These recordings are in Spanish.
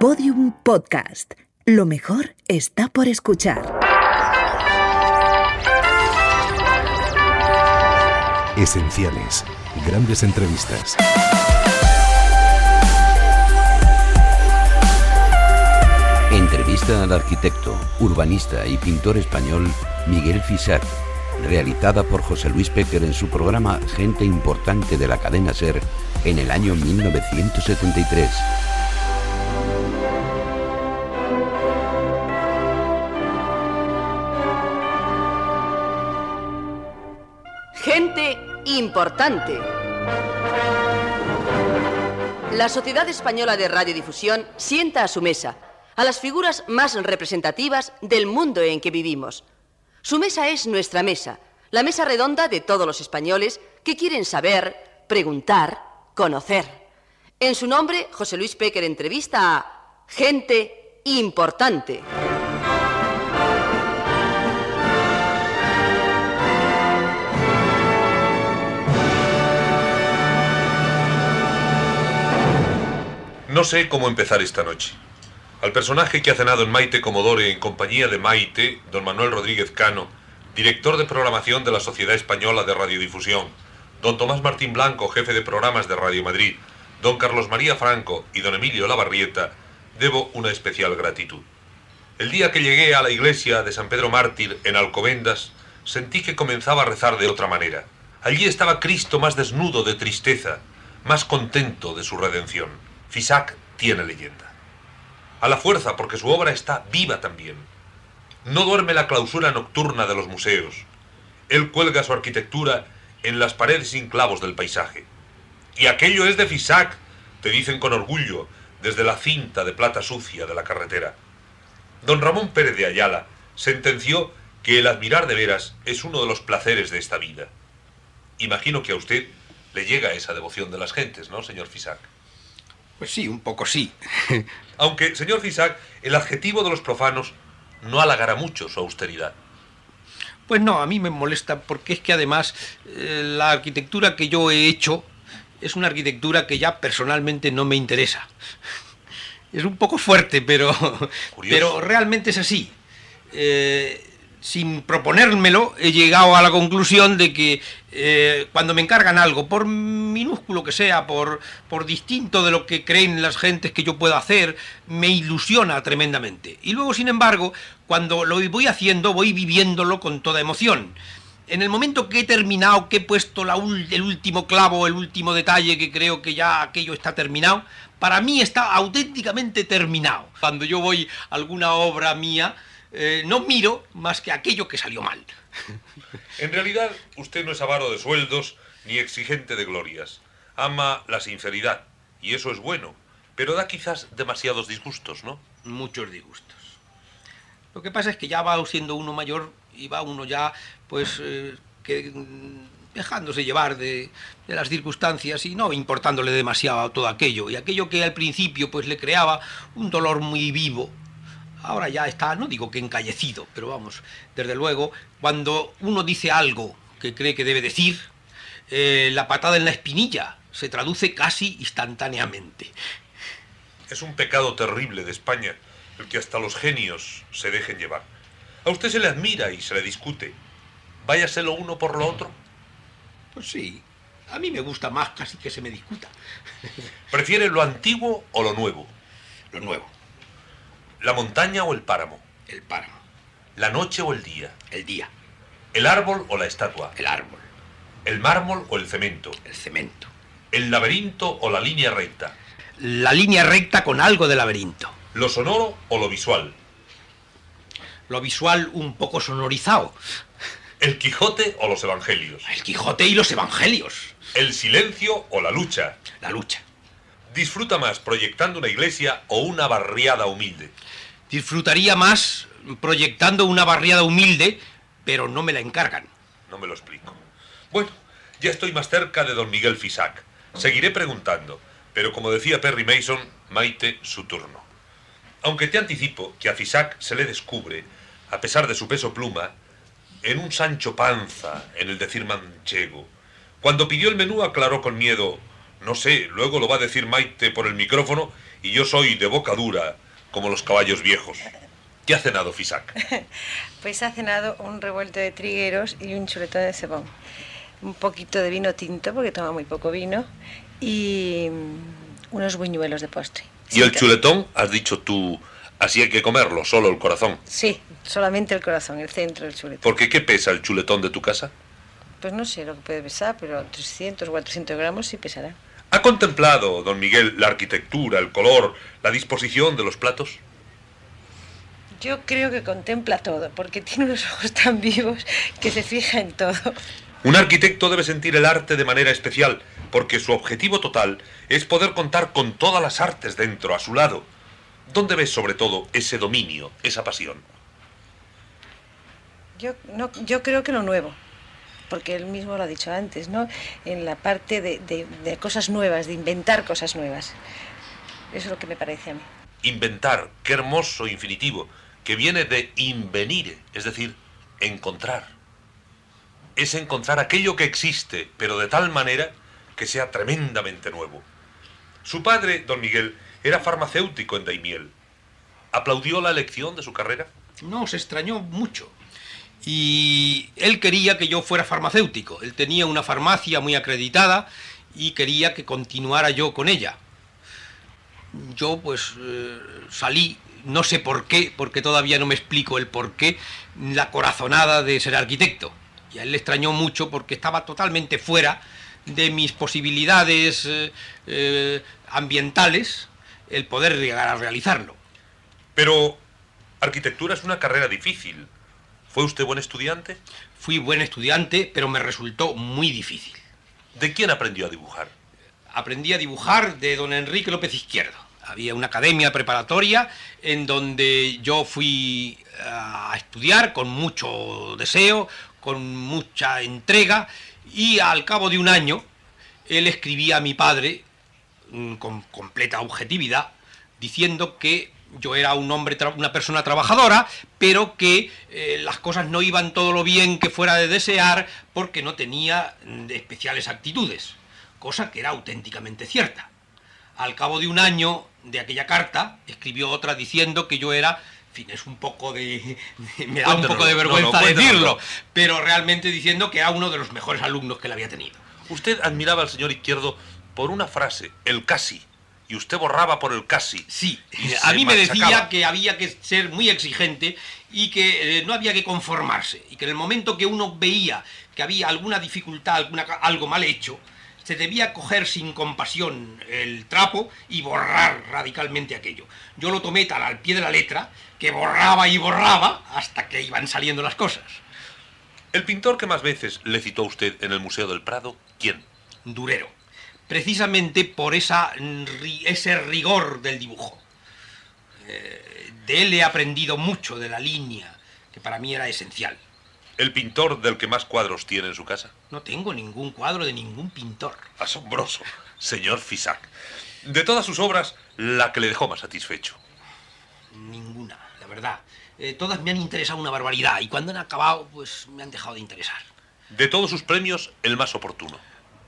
Podium Podcast. Lo mejor está por escuchar. Esenciales. Grandes entrevistas. Entrevista al arquitecto, urbanista y pintor español Miguel Fisac, realizada por José Luis Péquer en su programa Gente Importante de la cadena Ser en el año 1973. La Sociedad Española de Radiodifusión sienta a su mesa a las figuras más representativas del mundo en que vivimos. Su mesa es nuestra mesa, la mesa redonda de todos los españoles que quieren saber, preguntar, conocer. En su nombre, José Luis Péquer entrevista a gente importante. No sé cómo empezar esta noche. Al personaje que ha cenado en Maite Comodore en compañía de Maite, don Manuel Rodríguez Cano, director de programación de la Sociedad Española de Radiodifusión, don Tomás Martín Blanco, jefe de programas de Radio Madrid, don Carlos María Franco y don Emilio Lavarrieta, debo una especial gratitud. El día que llegué a la iglesia de San Pedro Mártir en Alcobendas, sentí que comenzaba a rezar de otra manera. Allí estaba Cristo más desnudo de tristeza, más contento de su redención. Fisac tiene leyenda. A la fuerza, porque su obra está viva también. No duerme la clausura nocturna de los museos. Él cuelga su arquitectura en las paredes sin clavos del paisaje. Y aquello es de Fisac, te dicen con orgullo, desde la cinta de plata sucia de la carretera. Don Ramón Pérez de Ayala sentenció que el admirar de veras es uno de los placeres de esta vida. Imagino que a usted le llega esa devoción de las gentes, ¿no, señor Fisac? Pues sí, un poco sí. Aunque, señor Fisac, el adjetivo de los profanos no halagará mucho su austeridad. Pues no, a mí me molesta porque es que además eh, la arquitectura que yo he hecho es una arquitectura que ya personalmente no me interesa. Es un poco fuerte, pero, pero realmente es así. Eh, sin proponérmelo, he llegado a la conclusión de que eh, cuando me encargan algo, por minúsculo que sea, por, por distinto de lo que creen las gentes que yo puedo hacer, me ilusiona tremendamente. Y luego, sin embargo, cuando lo voy haciendo, voy viviéndolo con toda emoción. En el momento que he terminado, que he puesto la el último clavo, el último detalle, que creo que ya aquello está terminado, para mí está auténticamente terminado. Cuando yo voy a alguna obra mía, eh, no miro más que aquello que salió mal. En realidad, usted no es avaro de sueldos ni exigente de glorias. Ama la sinceridad, y eso es bueno, pero da quizás demasiados disgustos, ¿no? Muchos disgustos. Lo que pasa es que ya va siendo uno mayor y va uno ya, pues, eh, que, dejándose llevar de, de, las circunstancias y no importándole demasiado a todo aquello. Y aquello que al principio, pues, le creaba un dolor muy vivo, ahora ya está, no digo que encallecido, pero vamos, desde luego, cuando uno dice algo que cree que debe decir, eh, la patada en la espinilla se traduce casi instantáneamente. Es un pecado terrible de España el que hasta los genios se dejen llevar. A usted se le admira y se le discute. Váyase lo uno por lo otro. Pues sí, a mí me gusta más casi que se me discuta. ¿Prefiere lo antiguo o lo nuevo? Lo nuevo. ¿La montaña o el páramo? El páramo. ¿La noche o el día? El día. ¿El árbol o la estatua? El árbol. ¿El mármol o el cemento? El cemento. ¿El laberinto o la línea recta? La línea recta con algo de laberinto. ¿Lo sonoro o lo visual? Lo visual un poco sonorizado. ¿El Quijote o los Evangelios? El Quijote y los Evangelios. ¿El silencio o la lucha? La lucha. ¿Disfruta más proyectando una iglesia o una barriada humilde? Disfrutaría más proyectando una barriada humilde, pero no me la encargan. No me lo explico. Bueno, ya estoy más cerca de don Miguel Fisac. Seguiré preguntando, pero como decía Perry Mason, Maite, su turno. Aunque te anticipo que a Fisac se le descubre, a pesar de su peso pluma, en un Sancho Panza, en el decir manchego. Cuando pidió el menú aclaró con miedo, No sé, luego lo va a decir Maite por el micrófono y yo soy de boca dura, como los caballos viejos. ¿Qué ha cenado Fisac? Pues ha cenado un revuelto de trigueros y un chuletón de cebón. Un poquito de vino tinto, porque toma muy poco vino, y mm, unos buñuelos de postre. ¿Y el chuletón? Has dicho tú, así hay que comerlo, solo el corazón. Sí, solamente el corazón, el centro del chuletón. ¿Por qué qué pesa el chuletón de tu casa? Pues no sé lo que puede pesar, pero 300 o 400 gramos sí pesará. ¿Ha contemplado, don Miguel, la arquitectura, el color, la disposición de los platos? Yo creo que contempla todo, porque tiene unos ojos tan vivos que se fija en todo. Un arquitecto debe sentir el arte de manera especial, porque su objetivo total es poder contar con todas las artes dentro, a su lado. ¿Dónde ves sobre todo ese dominio, esa pasión? Yo, no, yo creo que lo nuevo, porque él mismo lo ha dicho antes, ¿no? En la parte de, de- de cosas nuevas, de inventar cosas nuevas. Eso es lo que me parece a mí. Inventar, qué hermoso infinitivo, que viene de invenire, es decir, encontrar. Es encontrar aquello que existe, pero de tal manera que sea tremendamente nuevo. Su padre, don Miguel, era farmacéutico en Daimiel. ¿Aplaudió la elección de su carrera? No, se extrañó mucho. Y él quería que yo fuera farmacéutico. Él tenía una farmacia muy acreditada y quería que continuara yo con ella. Yo pues eh, salí, no sé por qué, porque todavía no me explico el por qué, la corazonada de ser arquitecto. Y a él le extrañó mucho porque estaba totalmente fuera de mis posibilidades eh, eh, ambientales el poder llegar a realizarlo. Pero arquitectura es una carrera difícil. ¿Fue usted buen estudiante? Fui buen estudiante, pero me resultó muy difícil. ¿De quién aprendió a dibujar? Aprendí a dibujar de don Enrique López Izquierdo. Había una academia preparatoria en donde yo fui a estudiar con mucho deseo, con mucha entrega, y al cabo de un año él escribía a mi padre mm, con completa objetividad, diciendo que yo era un hombre, una persona trabajadora, pero que eh, las cosas no iban todo lo bien que fuera de desear porque no tenía mm, especiales actitudes, cosa que era auténticamente cierta. Al cabo de un año de aquella carta, escribió otra diciendo que yo era, en fin, es un poco de... me da un poco de No, no, vergüenza decirlo, pero realmente diciendo que era uno de los mejores alumnos que él había tenido. Usted admiraba al señor Izquierdo por una frase, el casi, y usted borraba por el casi. Sí, Y a mí me decía que había que ser muy exigente y que eh, no había que conformarse. Y que en el momento que uno veía que había alguna dificultad, alguna, algo mal hecho, se debía coger sin compasión el trapo y borrar radicalmente aquello. Yo lo tomé tal al pie de la letra que borraba y borraba hasta que iban saliendo las cosas. El pintor que más veces le citó a usted en el Museo del Prado, ¿quién? Durero. Precisamente por esa, ese rigor del dibujo. Eh, de él he aprendido mucho de la línea, que para mí era esencial. ¿El pintor del que más cuadros tiene en su casa? No tengo ningún cuadro de ningún pintor. Asombroso, señor Fisac. De todas sus obras, la que le dejó más satisfecho. Ninguna, la verdad. Eh, todas me han interesado una barbaridad y cuando han acabado, pues me han dejado de interesar. De todos sus premios, el más oportuno.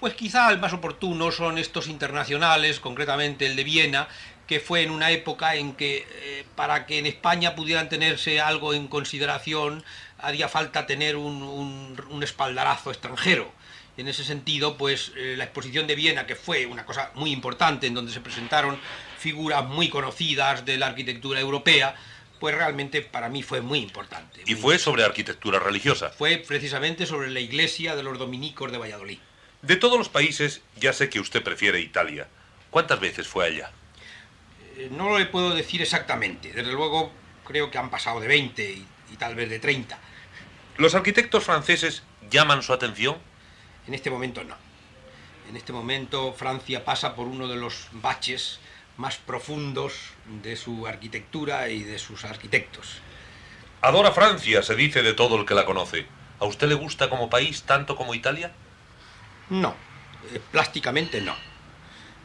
Pues quizá el más oportuno son estos internacionales, concretamente el de Viena, que fue en una época en que eh, para que en España pudieran tenerse algo en consideración haría falta tener un, un- un espaldarazo extranjero. En ese sentido, pues eh, la exposición de Viena, que fue una cosa muy importante, en donde se presentaron figuras muy conocidas de la arquitectura europea, pues realmente para mí fue muy importante. Y fue sobre arquitectura religiosa. fue precisamente sobre la iglesia de los dominicos de Valladolid. De todos los países, ya sé que usted prefiere Italia. ¿Cuántas veces fue allá? Eh, No lo le puedo decir exactamente. Desde luego, creo que han pasado de 20 y, y tal vez de 30. ¿Los arquitectos franceses llaman su atención? En este momento no. En este momento Francia pasa por uno de los baches más profundos de su arquitectura y de sus arquitectos. Adora Francia, se dice de todo el que la conoce. ¿A usted le gusta como país tanto como Italia? No, eh, plásticamente no.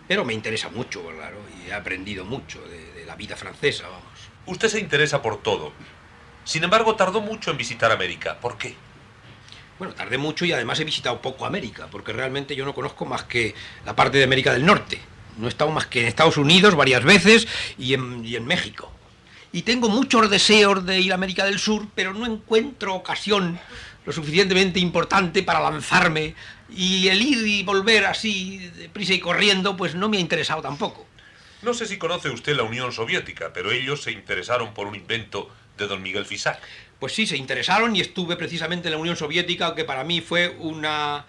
Pero me interesa mucho, claro, y he aprendido mucho de, de la vida francesa, vamos. Usted se interesa por todo. Sin embargo, tardó mucho en visitar América. ¿Por qué? Bueno, tardé mucho y además he visitado poco América, porque realmente yo no conozco más que la parte de América del Norte. No he estado más que en Estados Unidos varias veces y en, y en México. Y tengo muchos deseos de ir a América del Sur, pero no encuentro ocasión lo suficientemente importante para lanzarme. Y el ir y volver así, deprisa y corriendo, pues no me ha interesado tampoco. No sé si conoce usted la Unión Soviética, pero ellos se interesaron por un invento de don Miguel Fisac. Pues sí, se interesaron y estuve precisamente en la Unión Soviética, que para mí fue una,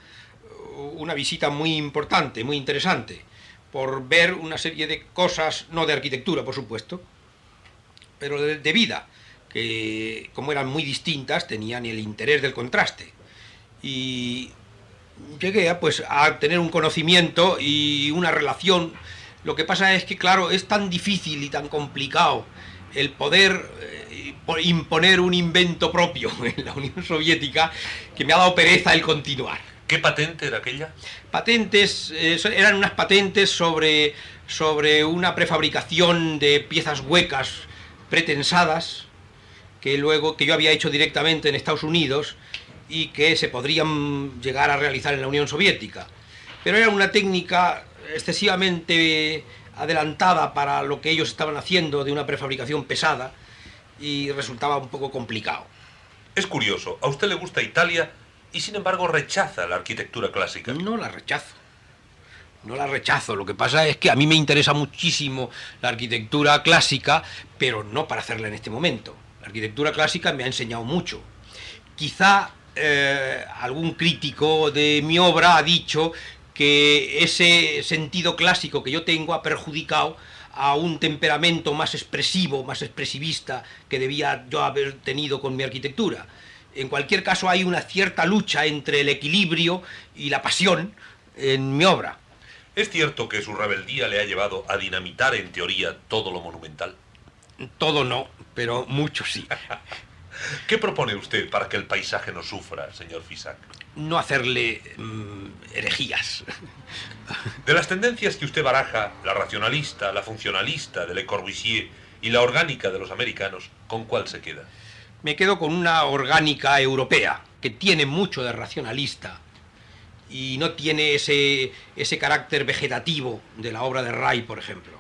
una visita muy importante, muy interesante, por ver una serie de cosas, no de arquitectura, por supuesto, pero de, de vida, que como eran muy distintas, tenían el interés del contraste. Y llegué a, pues, a tener un conocimiento y una relación. Lo que pasa es que, claro, es tan difícil y tan complicado el poder eh, imponer un invento propio en la Unión Soviética que me ha dado pereza el continuar. ¿Qué patente era aquella? Patentes, eh, eran unas patentes sobre, sobre una prefabricación de piezas huecas pretensadas que luego que yo había hecho directamente en Estados Unidos y que se podrían llegar a realizar en la Unión Soviética. Pero era una técnica excesivamente adelantada para lo que ellos estaban haciendo de una prefabricación pesada y resultaba un poco complicado. Es curioso, a usted le gusta Italia y sin embargo rechaza la arquitectura clásica. No la rechazo. No la rechazo. Lo que pasa es que a mí me interesa muchísimo la arquitectura clásica, pero no para hacerla en este momento. La arquitectura clásica me ha enseñado mucho. Quizá eh, algún crítico de mi obra ha dicho que ese sentido clásico que yo tengo ha perjudicado a un temperamento más expresivo, más expresivista que debía yo haber tenido con mi arquitectura. En cualquier caso hay una cierta lucha entre el equilibrio y la pasión en mi obra. ¿Es cierto que su rebeldía le ha llevado a dinamitar en teoría todo lo monumental? Todo no, pero mucho sí. ¿Qué propone usted para que el paisaje no sufra, señor Fisac? No hacerle mm, herejías. De las tendencias que usted baraja, la racionalista, la funcionalista de Le Corbusier y la orgánica de los americanos, ¿con cuál se queda? Me quedo con una orgánica europea, que tiene mucho de racionalista y no tiene ese, ese carácter vegetativo de la obra de Ray, por ejemplo.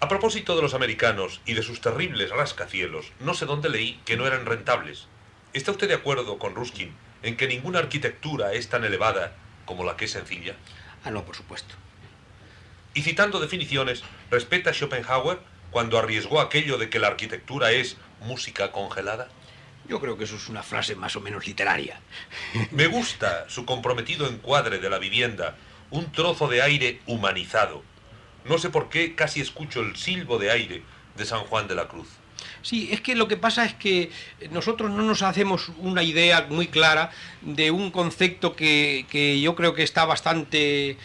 A propósito de los americanos y de sus terribles rascacielos, no sé dónde leí que no eran rentables. ¿Está usted de acuerdo con Ruskin en que ninguna arquitectura es tan elevada como la que es sencilla? Ah, no, por supuesto. Y citando definiciones, ¿respeta Schopenhauer cuando arriesgó aquello de que la arquitectura es música congelada? Yo creo que eso es una frase más o menos literaria. Me gusta su comprometido encuadre de la vivienda, un trozo de aire humanizado. No sé por qué casi escucho el silbo de aire de San Juan de la Cruz. Sí, es que lo que pasa es que nosotros no nos hacemos una idea muy clara de un concepto que, que yo creo que está bastante... eh,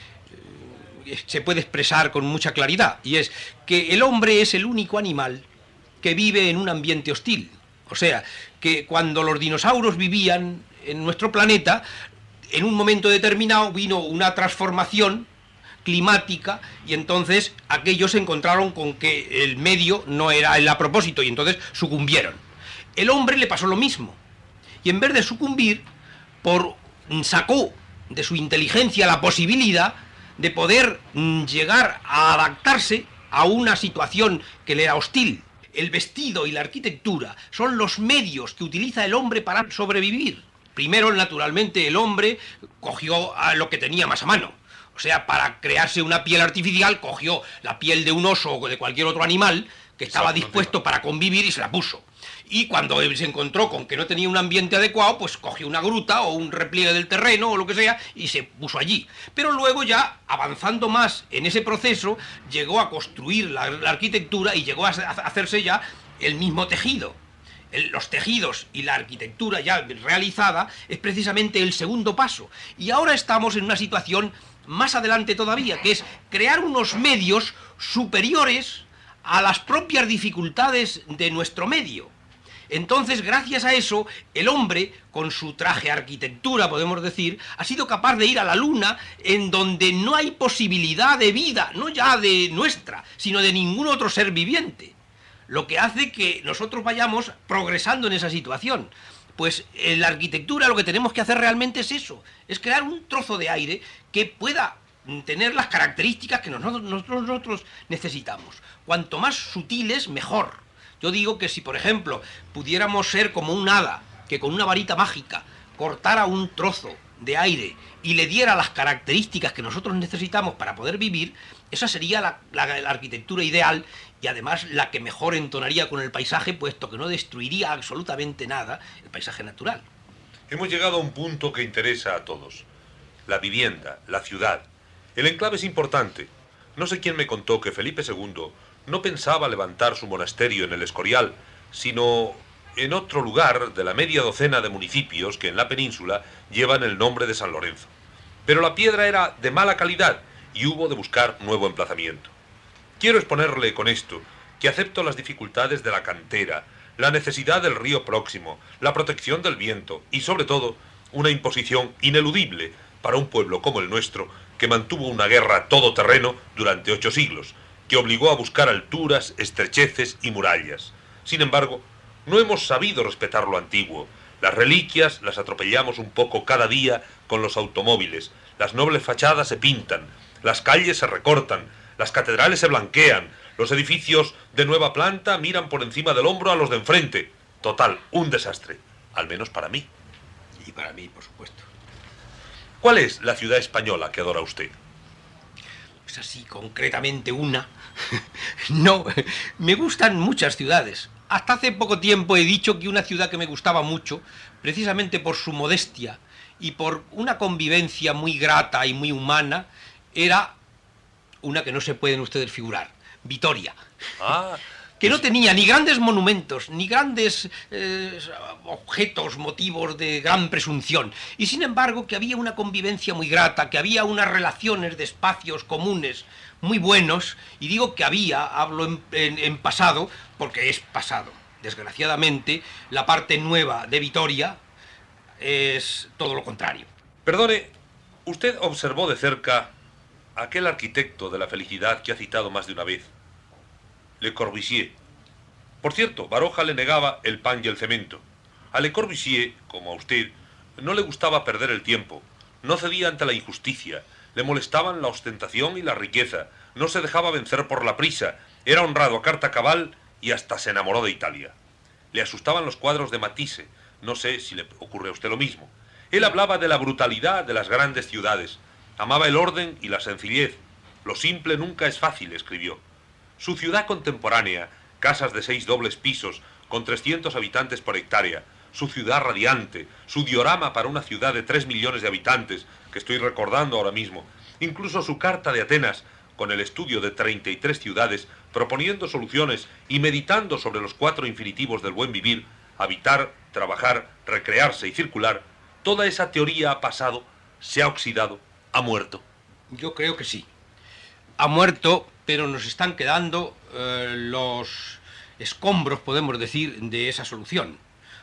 se puede expresar con mucha claridad, y es que el hombre es el único animal que vive en un ambiente hostil. O sea, que cuando los dinosaurios vivían en nuestro planeta, en un momento determinado vino una transformación climática y entonces aquellos se encontraron con que el medio no era el a propósito y entonces sucumbieron. El hombre le pasó lo mismo y en vez de sucumbir, por sacó de su inteligencia la posibilidad de poder mm, llegar a adaptarse a una situación que le era hostil. El vestido y la arquitectura son los medios que utiliza el hombre para sobrevivir. Primero, naturalmente, el hombre cogió a lo que tenía más a mano. O sea, para crearse una piel artificial, cogió la piel de un oso o de cualquier otro animal que estaba Exacto, dispuesto para convivir y se la puso. Y cuando él se encontró con que no tenía un ambiente adecuado, pues cogió una gruta o un repliegue del terreno o lo que sea y se puso allí. Pero luego ya, avanzando más en ese proceso, llegó a construir la, la arquitectura y llegó a hace- a hacerse ya el mismo tejido. Los tejidos y la arquitectura ya realizada es precisamente el segundo paso. Y ahora estamos en una situación más adelante todavía, que es crear unos medios superiores a las propias dificultades de nuestro medio. Entonces, gracias a eso, el hombre, con su traje arquitectura, podemos decir, ha sido capaz de ir a la luna en donde no hay posibilidad de vida, no ya de nuestra, sino de ningún otro ser viviente. Lo que hace que nosotros vayamos progresando en esa situación. Pues en la arquitectura lo que tenemos que hacer realmente es eso, es crear un trozo de aire que pueda tener las características que nosotros, nosotros necesitamos. Cuanto más sutiles, mejor. Yo digo que si, por ejemplo, pudiéramos ser como un hada, que con una varita mágica cortara un trozo de aire y le diera las características que nosotros necesitamos para poder vivir, esa sería la, arquitectura ideal y además la que mejor entonaría con el paisaje, puesto que no destruiría absolutamente nada el paisaje natural. Hemos llegado a un punto que interesa a todos. La vivienda, la ciudad. El enclave es importante. No sé quién me contó que Felipe II no pensaba levantar su monasterio en el Escorial, sino en otro lugar de la media docena de municipios que en la península llevan el nombre de San Lorenzo. Pero la piedra era de mala calidad y hubo de buscar nuevo emplazamiento. Quiero exponerle con esto que acepto las dificultades de la cantera, la necesidad del río próximo, la protección del viento y sobre todo una imposición ineludible para un pueblo como el nuestro que mantuvo una guerra todoterreno durante ocho siglos, que obligó a buscar alturas, estrecheces y murallas. Sin embargo, no hemos sabido respetar lo antiguo. Las reliquias las atropellamos un poco cada día con los automóviles. Las nobles fachadas se pintan, las calles se recortan, las catedrales se blanquean, los edificios de nueva planta miran por encima del hombro a los de enfrente. Total, un desastre. Al menos para mí. Y para mí, por supuesto. ¿Cuál es la ciudad española que adora usted? Pues así, concretamente una. no, me gustan muchas ciudades. Hasta hace poco tiempo he dicho que una ciudad que me gustaba mucho, precisamente por su modestia y por una convivencia muy grata y muy humana, era una que no se pueden ustedes figurar, Vitoria. Ah, que no tenía ni grandes monumentos, ni grandes eh, objetos, motivos de gran presunción, y sin embargo que había una convivencia muy grata, que había unas relaciones de espacios comunes muy buenos, y digo que había, hablo en, pasado, porque es pasado. Desgraciadamente, la parte nueva de Vitoria es todo lo contrario. Perdone, usted observó de cerca aquel arquitecto de la felicidad que ha citado más de una vez, Le Corbusier. Por cierto, Baroja le negaba el pan y el cemento. A Le Corbusier, como a usted, no le gustaba perder el tiempo, no cedía ante la injusticia, le molestaban la ostentación y la riqueza, no se dejaba vencer por la prisa, era honrado a carta cabal y hasta se enamoró de Italia. Le asustaban los cuadros de Matisse, no sé si le ocurre a usted lo mismo. Él hablaba de la brutalidad de las grandes ciudades, amaba el orden y la sencillez. Lo simple nunca es fácil, escribió. Su ciudad contemporánea, casas de seis dobles pisos, con 300 habitantes por hectárea, su ciudad radiante, su diorama para una ciudad de 3 millones de habitantes, que estoy recordando ahora mismo, incluso su carta de Atenas, con el estudio de 33 ciudades, proponiendo soluciones y meditando sobre los cuatro infinitivos del buen vivir, habitar, trabajar, recrearse y circular, toda esa teoría ha pasado, se ha oxidado, ha muerto. Yo creo que sí. Ha muerto, pero nos están quedando eh, los escombros, podemos decir, de esa solución.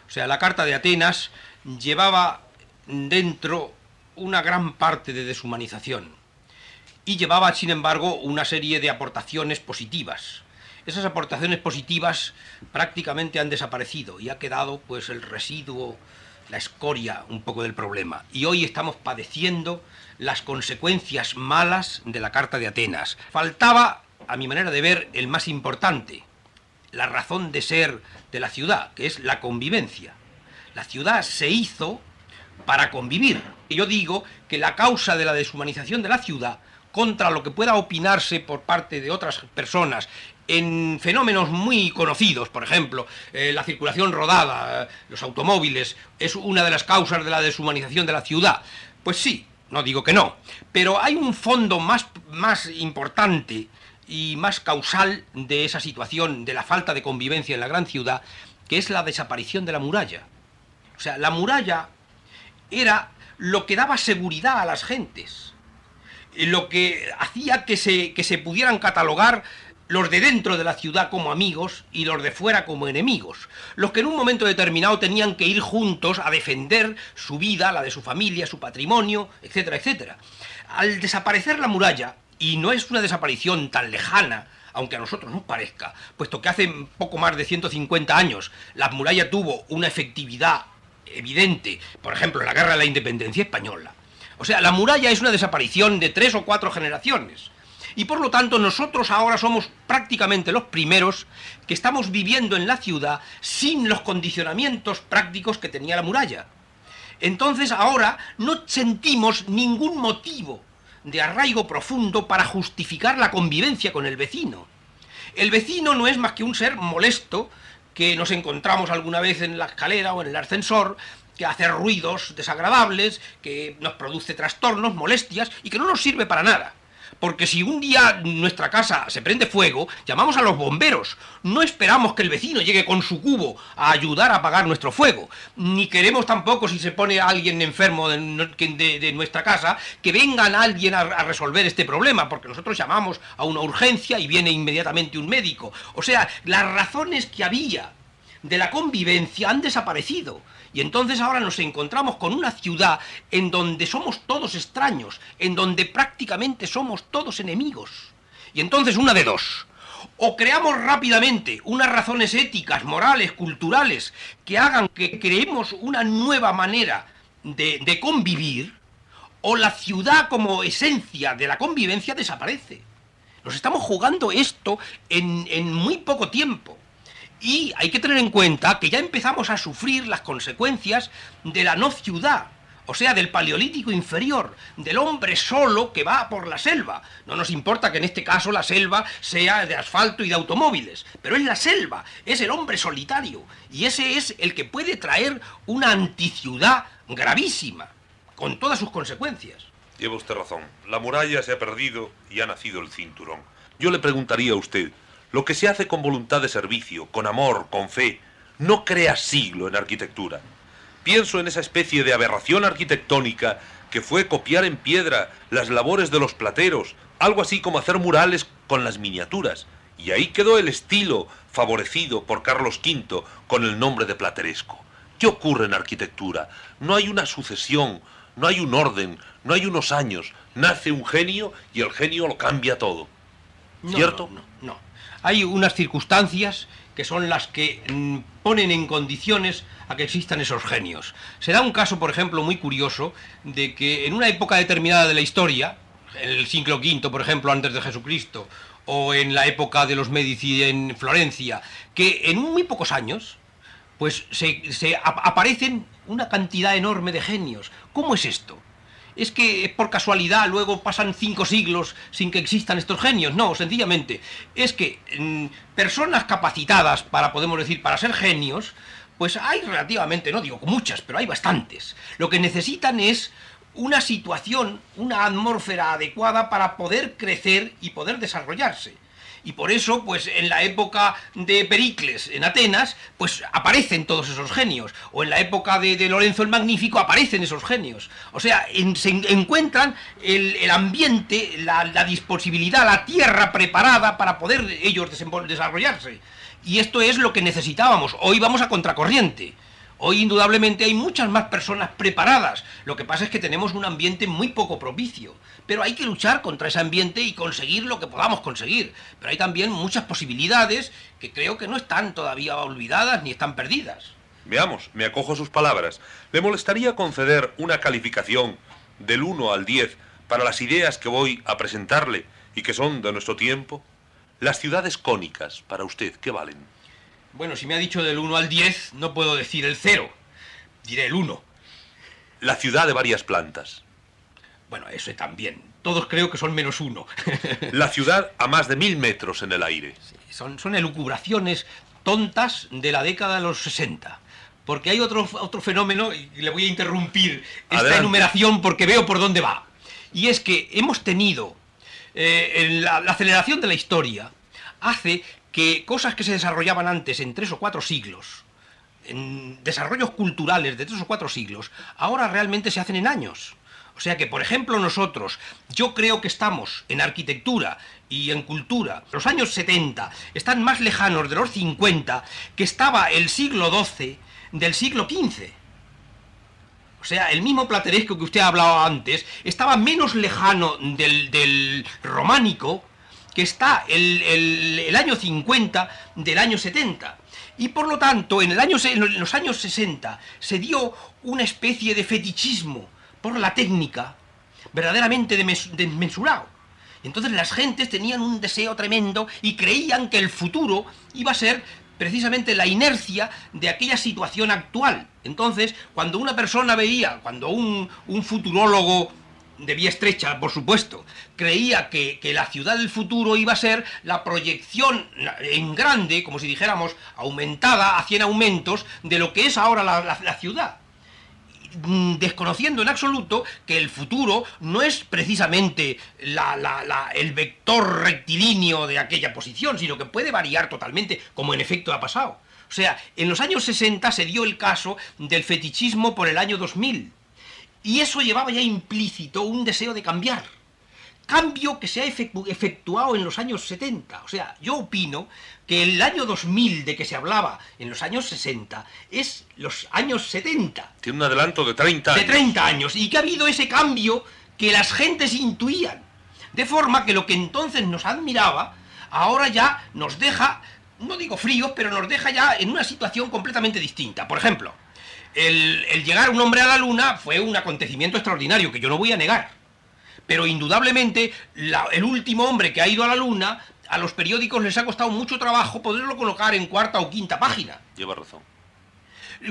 O sea, la Carta de Atenas llevaba dentro una gran parte de deshumanización y llevaba, sin embargo, una serie de aportaciones positivas. Esas aportaciones positivas prácticamente han desaparecido y ha quedado pues el residuo, la escoria un poco del problema. Y hoy estamos padeciendo las consecuencias malas de la Carta de Atenas. Faltaba, a mi manera de ver, el más importante, la razón de ser de la ciudad, que es la convivencia. La ciudad se hizo para convivir. Yo digo que la causa de la deshumanización de la ciudad, contra lo que pueda opinarse por parte de otras personas en fenómenos muy conocidos, por ejemplo, eh, la circulación rodada, los automóviles, es una de las causas de la deshumanización de la ciudad. Pues sí, no digo que no, pero hay un fondo más, más importante y más causal de esa situación, de la falta de convivencia en la gran ciudad, que es la desaparición de la muralla. O sea, la muralla era lo que daba seguridad a las gentes, lo que hacía que se, que se pudieran catalogar los de dentro de la ciudad como amigos y los de fuera como enemigos, los que en un momento determinado tenían que ir juntos a defender su vida, la de su familia, su patrimonio, etcétera, etcétera. Al desaparecer la muralla, y no es una desaparición tan lejana, aunque a nosotros nos parezca, puesto que hace poco más de 150 años la muralla tuvo una efectividad evidente, por ejemplo, la Guerra de la Independencia Española. O sea, la muralla es una desaparición de tres o cuatro generaciones. Y por lo tanto nosotros ahora somos prácticamente los primeros que estamos viviendo en la ciudad sin los condicionamientos prácticos que tenía la muralla. Entonces ahora no sentimos ningún motivo de arraigo profundo para justificar la convivencia con el vecino. El vecino no es más que un ser molesto que nos encontramos alguna vez en la escalera o en el ascensor, que hace ruidos desagradables, que nos produce trastornos, molestias y que no nos sirve para nada. Porque si un día nuestra casa se prende fuego, llamamos a los bomberos. No esperamos que el vecino llegue con su cubo a ayudar a apagar nuestro fuego. Ni queremos tampoco, si se pone alguien enfermo de, nuestra casa, que vengan alguien a, a resolver este problema, porque nosotros llamamos a una urgencia y viene inmediatamente un médico. O sea, las razones que había de la convivencia han desaparecido. Y entonces ahora nos encontramos con una ciudad en donde somos todos extraños, en donde prácticamente somos todos enemigos. Y entonces una de dos. O creamos rápidamente unas razones éticas, morales, culturales, que hagan que creemos una nueva manera de, convivir, o la ciudad como esencia de la convivencia desaparece. Nos estamos jugando esto en, muy poco tiempo. Y hay que tener en cuenta que ya empezamos a sufrir las consecuencias de la no ciudad, o sea, del paleolítico inferior, del hombre solo que va por la selva. No nos importa que en este caso la selva sea de asfalto y de automóviles, pero es la selva, es el hombre solitario, y ese es el que puede traer una anticiudad gravísima, con todas sus consecuencias. Lleva usted razón, la muralla se ha perdido y ha nacido el cinturón. Yo le preguntaría a usted, lo que se hace con voluntad de servicio, con amor, con fe, no crea siglo en arquitectura. Pienso en esa especie de aberración arquitectónica que fue copiar en piedra las labores de los plateros, algo así como hacer murales con las miniaturas. Y ahí quedó el estilo favorecido por Carlos V con el nombre de plateresco. ¿Qué ocurre en arquitectura? No hay una sucesión, no hay un orden, no hay unos años. Nace un genio y el genio lo cambia todo. ¿Cierto? no, no hay unas circunstancias que son las que mm, ponen en condiciones a que existan esos genios. Se da un caso, por ejemplo, muy curioso, de que en una época determinada de la historia, en el siglo V, por ejemplo, antes de Jesucristo, o en la época de los Medici en Florencia, que en muy pocos años, pues se, se aparecen una cantidad enorme de genios. ¿Cómo es esto? Es que por casualidad luego pasan cinco siglos sin que existan estos genios. No, sencillamente es que mm, personas capacitadas para, podemos decir, para ser genios, pues hay relativamente, no digo muchas, pero hay bastantes. Lo que necesitan es una situación, una atmósfera adecuada para poder crecer y poder desarrollarse. Y por eso, pues en la época de Pericles en Atenas, pues aparecen todos esos genios. O en la época de, Lorenzo el Magnífico aparecen esos genios. O sea, se encuentran el, ambiente, la, la, disposibilidad, la tierra preparada para poder ellos desarrollarse. Y esto es lo que necesitábamos. Hoy vamos a contracorriente. Hoy indudablemente hay muchas más personas preparadas. Lo que pasa es que tenemos un ambiente muy poco propicio. Pero hay que luchar contra ese ambiente y conseguir lo que podamos conseguir. Pero hay también muchas posibilidades que creo que no están todavía olvidadas ni están perdidas. Veamos, me acojo a sus palabras. ¿Le molestaría conceder una calificación del 1 al 10 para las ideas que voy a presentarle y que son de nuestro tiempo? Las ciudades cónicas, para usted, ¿qué valen? Bueno, si me ha dicho del 1 al 10, no puedo decir el 0. Diré el 1. La ciudad de varias plantas. Bueno, eso también. Todos creo que son menos uno. La ciudad a más de mil metros en el aire. son, son elucubraciones tontas de la década de los 60. Porque hay otro, otro fenómeno, y le voy a interrumpir esta enumeración porque veo por dónde va. Y es que hemos tenido eh, la aceleración de la historia hace que cosas que se desarrollaban antes en tres o cuatro siglos, en desarrollos culturales de tres o cuatro siglos, ahora realmente se hacen en años. O sea que, por ejemplo, nosotros, yo creo que estamos en arquitectura y en cultura, los años 70 están más lejanos de los 50 que estaba el siglo XII del siglo XV. O sea, el mismo plateresco que usted ha hablado antes estaba menos lejano del, del románico que está el, año 50 del año 70. Y por lo tanto, en, el año, en los años 60 se dio una especie de fetichismo por la técnica verdaderamente desmesurado. Entonces las gentes tenían un deseo tremendo y creían que el futuro iba a ser precisamente la inercia de aquella situación actual. Entonces, cuando una persona veía, cuando un, un futurólogo de vía estrecha, por supuesto, creía que, la ciudad del futuro iba a ser la proyección en grande, como si dijéramos, aumentada a 100 aumentos de lo que es ahora la ciudad. Mm, desconociendo en absoluto que el futuro no es precisamente el vector rectilíneo de aquella posición, sino que puede variar totalmente, como en efecto ha pasado. O sea, en los años 60 se dio el caso del fetichismo por el año 2000, y eso llevaba ya implícito un deseo de cambiar cambio que se ha efectuado en los años 70. O sea, yo opino que el año 2000 de que se hablaba en los años 60 es los años 70. Tiene un adelanto de 30 años. De 30 años. Y que ha habido ese cambio que las gentes intuían. De forma que lo que entonces nos admiraba, ahora ya nos deja, no digo fríos, pero nos deja ya en una situación completamente distinta. Por ejemplo, el, el llegar un hombre a la luna fue un acontecimiento extraordinario que yo no voy a negar pero indudablemente el último hombre que ha ido a la Luna, a los periódicos les ha costado mucho trabajo poderlo colocar en cuarta o quinta página. Lleva razón.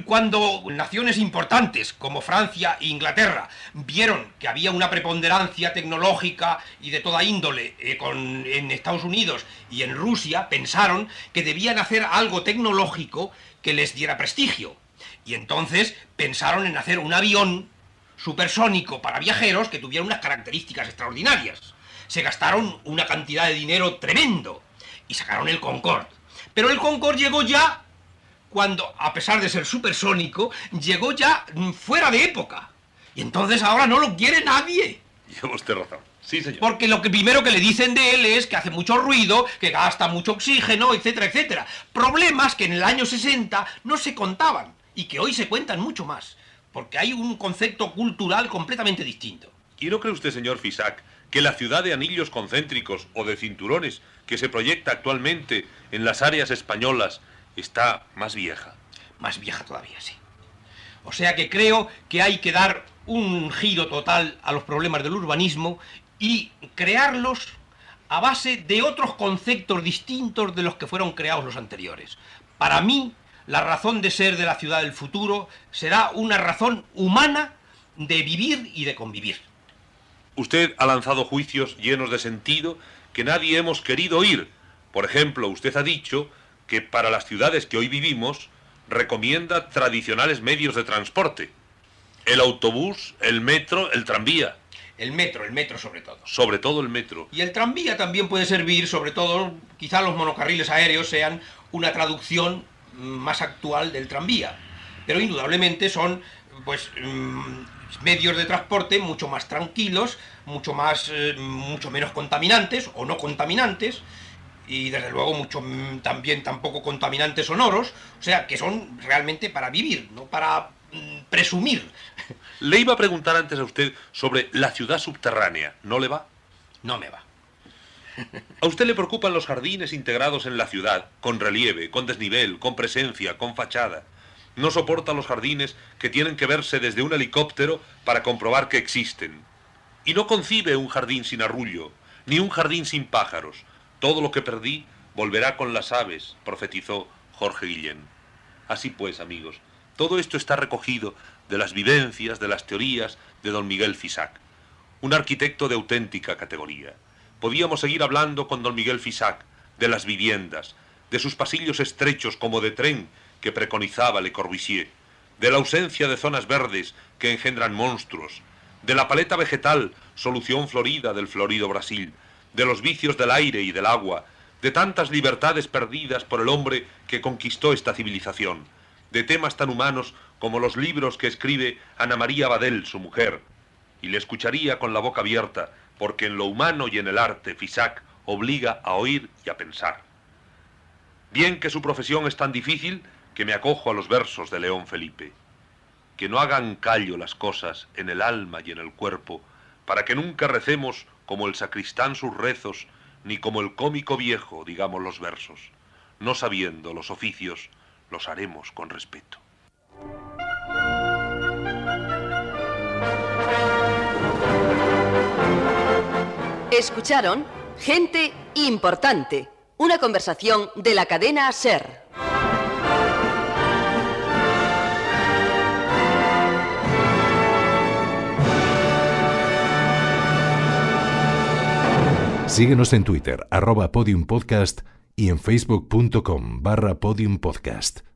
Cuando naciones importantes como Francia e Inglaterra vieron que había una preponderancia tecnológica y de toda índole eh, en Estados Unidos y en Rusia, pensaron que debían hacer algo tecnológico que les diera prestigio. Y entonces pensaron en hacer un avión supersónico para viajeros que tuviera unas características extraordinarias. Se gastaron una cantidad de dinero tremendo y sacaron el Concorde. Pero el Concorde llegó ya cuando, a pesar de ser supersónico, llegó ya fuera de época. Y entonces ahora no lo quiere nadie. Lleva usted razón. Sí, señor. Porque lo que primero que le dicen de él es que hace mucho ruido, que gasta mucho oxígeno, etcétera, etcétera. Problemas que en el año 60 no se contaban y que hoy se cuentan mucho más porque hay un concepto cultural completamente distinto. ¿Y no cree usted, señor Fisac, que la ciudad de anillos concéntricos o de cinturones que se proyecta actualmente en las áreas españolas está más vieja? Más vieja todavía, sí. O sea que creo que hay que dar un giro total a los problemas del urbanismo y crearlos a base de otros conceptos distintos de los que fueron creados los anteriores. Para mí, la razón de ser de la ciudad del futuro será una razón humana de vivir y de convivir. Usted ha lanzado juicios llenos de sentido que nadie hemos querido oír. Por ejemplo, usted ha dicho que para las ciudades que hoy vivimos recomienda tradicionales medios de transporte. El autobús, el metro, el tranvía. El metro, el metro sobre todo. Sobre todo el metro. Y el tranvía también puede servir, sobre todo, quizá los monocarriles aéreos sean una traducción más actual del tranvía. Pero indudablemente son pues mm, medios de transporte mucho más tranquilos, mucho más eh, mucho menos contaminantes o no contaminantes y desde luego mucho mm, también tampoco contaminantes sonoros, o sea, que son realmente para vivir, no para mm, presumir. Le iba a preguntar antes a usted sobre la ciudad subterránea, ¿no le va? No me va. ¿A usted le preocupan los jardines integrados en la ciudad, con relieve, con desnivel, con presencia, con fachada? No soporta los jardines que tienen que verse desde un helicóptero para comprobar que existen. Y no concibe un jardín sin arrullo, ni un jardín sin pájaros. Todo lo que perdí volverá con las aves, profetizó Jorge Guillén. Así pues, amigos, todo esto está recogido de las vivencias, de las teorías de don Miguel Fisac, un arquitecto de auténtica categoría. Podíamos seguir hablando con don Miguel Fisac de las viviendas, de sus pasillos estrechos como de tren que preconizaba Le Corbusier, de la ausencia de zonas verdes que engendran monstruos, de la paleta vegetal, solución florida del florido Brasil, de los vicios del aire y del agua, de tantas libertades perdidas por el hombre que conquistó esta civilización, de temas tan humanos como los libros que escribe Ana María Badel, su mujer, y le escucharía con la boca abierta, porque en lo humano y en el arte Fisac obliga a oír y a pensar. Bien que su profesión es tan difícil que me acojo a los versos de León Felipe. Que no hagan callo las cosas en el alma y en el cuerpo, para que nunca recemos como el sacristán sus rezos, ni como el cómico viejo digamos los versos, no sabiendo los oficios, los haremos con respeto. Escucharon Gente Importante, una conversación de la cadena Ser. Síguenos en Twitter, arroba podiumpodcast y en facebook.com barra podiumpodcast.